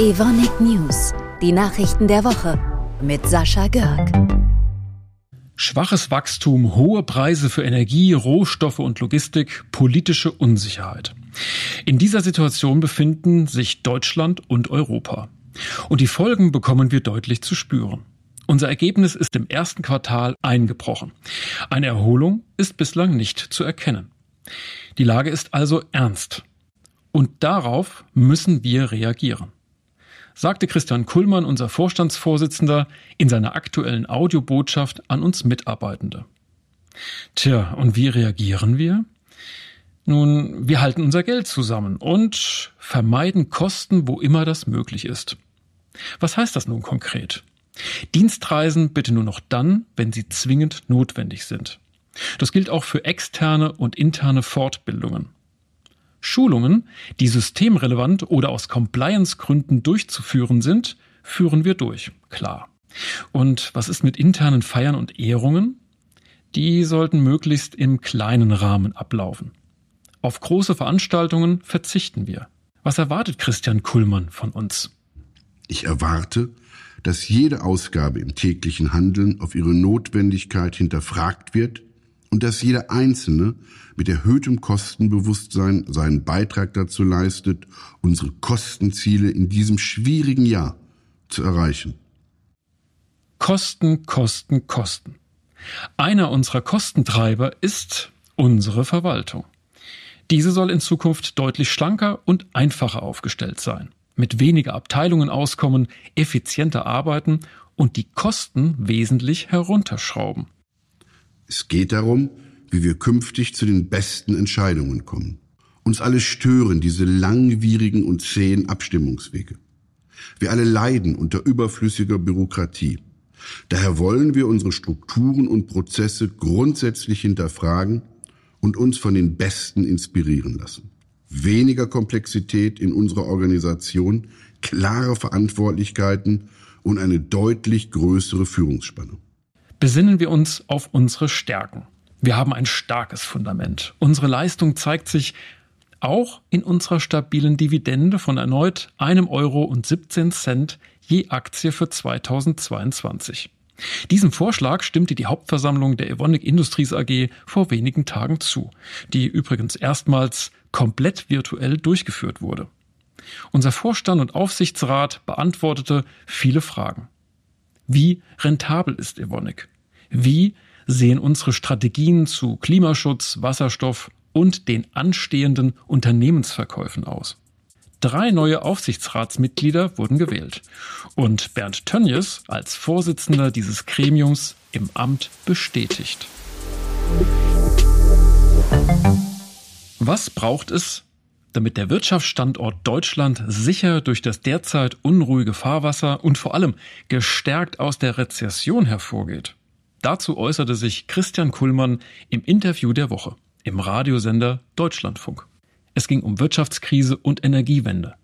Evonik News, die Nachrichten der Woche mit Sascha Görg. Schwaches Wachstum, hohe Preise für Energie, Rohstoffe und Logistik, politische Unsicherheit. In dieser Situation befinden sich Deutschland und Europa. Und die Folgen bekommen wir deutlich zu spüren. Unser Ergebnis ist im ersten Quartal eingebrochen. Eine Erholung ist bislang nicht zu erkennen. Die Lage ist also ernst. Und darauf müssen wir reagieren sagte Christian Kullmann, unser Vorstandsvorsitzender, in seiner aktuellen Audiobotschaft an uns Mitarbeitende. Tja, und wie reagieren wir? Nun, wir halten unser Geld zusammen und vermeiden Kosten, wo immer das möglich ist. Was heißt das nun konkret? Dienstreisen bitte nur noch dann, wenn sie zwingend notwendig sind. Das gilt auch für externe und interne Fortbildungen. Schulungen, die systemrelevant oder aus Compliance-Gründen durchzuführen sind, führen wir durch, klar. Und was ist mit internen Feiern und Ehrungen? Die sollten möglichst im kleinen Rahmen ablaufen. Auf große Veranstaltungen verzichten wir. Was erwartet Christian Kullmann von uns? Ich erwarte, dass jede Ausgabe im täglichen Handeln auf ihre Notwendigkeit hinterfragt wird und dass jeder Einzelne mit erhöhtem Kostenbewusstsein seinen Beitrag dazu leistet, unsere Kostenziele in diesem schwierigen Jahr zu erreichen. Kosten, Kosten, Kosten. Einer unserer Kostentreiber ist unsere Verwaltung. Diese soll in Zukunft deutlich schlanker und einfacher aufgestellt sein, mit weniger Abteilungen auskommen, effizienter arbeiten und die Kosten wesentlich herunterschrauben. Es geht darum, wie wir künftig zu den besten Entscheidungen kommen. Uns alle stören diese langwierigen und zähen Abstimmungswege. Wir alle leiden unter überflüssiger Bürokratie. Daher wollen wir unsere Strukturen und Prozesse grundsätzlich hinterfragen und uns von den Besten inspirieren lassen. Weniger Komplexität in unserer Organisation, klare Verantwortlichkeiten und eine deutlich größere Führungsspanne besinnen wir uns auf unsere Stärken. Wir haben ein starkes Fundament. Unsere Leistung zeigt sich auch in unserer stabilen Dividende von erneut einem Euro und 17 Cent je Aktie für 2022. Diesem Vorschlag stimmte die Hauptversammlung der Evonik Industries AG vor wenigen Tagen zu, die übrigens erstmals komplett virtuell durchgeführt wurde. Unser Vorstand und Aufsichtsrat beantwortete viele Fragen. Wie rentabel ist Evonik? Wie sehen unsere Strategien zu Klimaschutz, Wasserstoff und den anstehenden Unternehmensverkäufen aus? Drei neue Aufsichtsratsmitglieder wurden gewählt und Bernd Tönjes als Vorsitzender dieses Gremiums im Amt bestätigt. Was braucht es, damit der Wirtschaftsstandort Deutschland sicher durch das derzeit unruhige Fahrwasser und vor allem gestärkt aus der Rezession hervorgeht. Dazu äußerte sich Christian Kullmann im Interview der Woche im Radiosender Deutschlandfunk. Es ging um Wirtschaftskrise und Energiewende.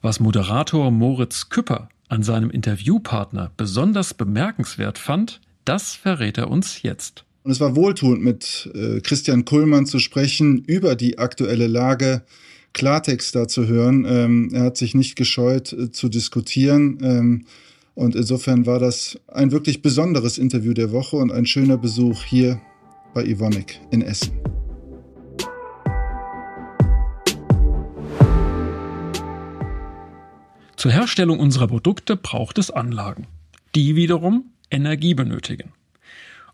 Was Moderator Moritz Küpper an seinem Interviewpartner besonders bemerkenswert fand, das verrät er uns jetzt. Und es war wohltuend, mit äh, Christian Kullmann zu sprechen über die aktuelle Lage Klartext da zu hören. Ähm, er hat sich nicht gescheut äh, zu diskutieren. Ähm, und insofern war das ein wirklich besonderes Interview der Woche und ein schöner Besuch hier bei Ivonik in Essen. Zur Herstellung unserer Produkte braucht es Anlagen, die wiederum Energie benötigen.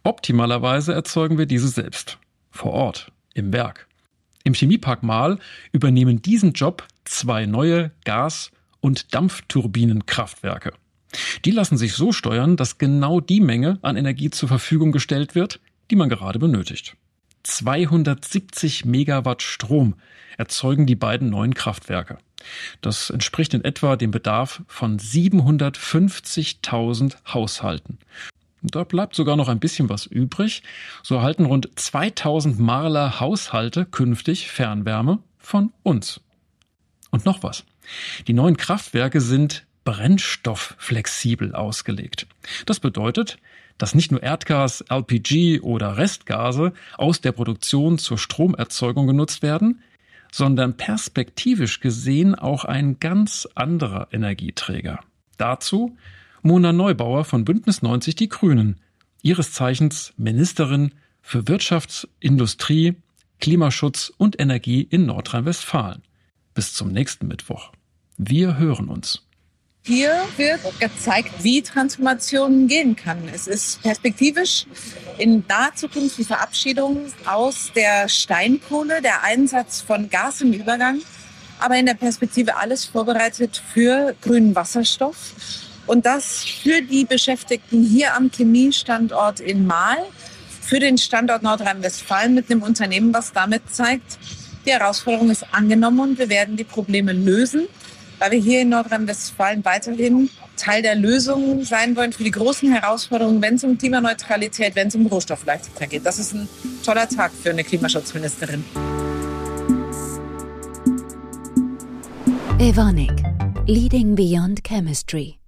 Optimalerweise erzeugen wir diese selbst, vor Ort, im Werk. Im Chemiepark Mahl übernehmen diesen Job zwei neue Gas- und Dampfturbinenkraftwerke. Die lassen sich so steuern, dass genau die Menge an Energie zur Verfügung gestellt wird, die man gerade benötigt. 270 Megawatt Strom erzeugen die beiden neuen Kraftwerke. Das entspricht in etwa dem Bedarf von 750.000 Haushalten. Da bleibt sogar noch ein bisschen was übrig. So erhalten rund 2000 Marler Haushalte künftig Fernwärme von uns. Und noch was. Die neuen Kraftwerke sind brennstoffflexibel ausgelegt. Das bedeutet, dass nicht nur Erdgas, LPG oder Restgase aus der Produktion zur Stromerzeugung genutzt werden, sondern perspektivisch gesehen auch ein ganz anderer Energieträger. Dazu Mona Neubauer von Bündnis 90 Die Grünen, ihres Zeichens Ministerin für Wirtschaft, Industrie, Klimaschutz und Energie in Nordrhein-Westfalen. Bis zum nächsten Mittwoch. Wir hören uns. Hier wird gezeigt, wie Transformation gehen kann. Es ist perspektivisch in naher Zukunft die Verabschiedung aus der Steinkohle, der Einsatz von Gas im Übergang, aber in der Perspektive alles vorbereitet für grünen Wasserstoff. Und das für die Beschäftigten hier am Chemiestandort in Mahl, für den Standort Nordrhein-Westfalen mit einem Unternehmen, was damit zeigt, die Herausforderung ist angenommen und wir werden die Probleme lösen, weil wir hier in Nordrhein-Westfalen weiterhin Teil der Lösung sein wollen für die großen Herausforderungen, wenn es um Klimaneutralität, wenn es um Rohstoffleichtigkeit geht. Das ist ein toller Tag für eine Klimaschutzministerin. Evonik, Leading Beyond Chemistry.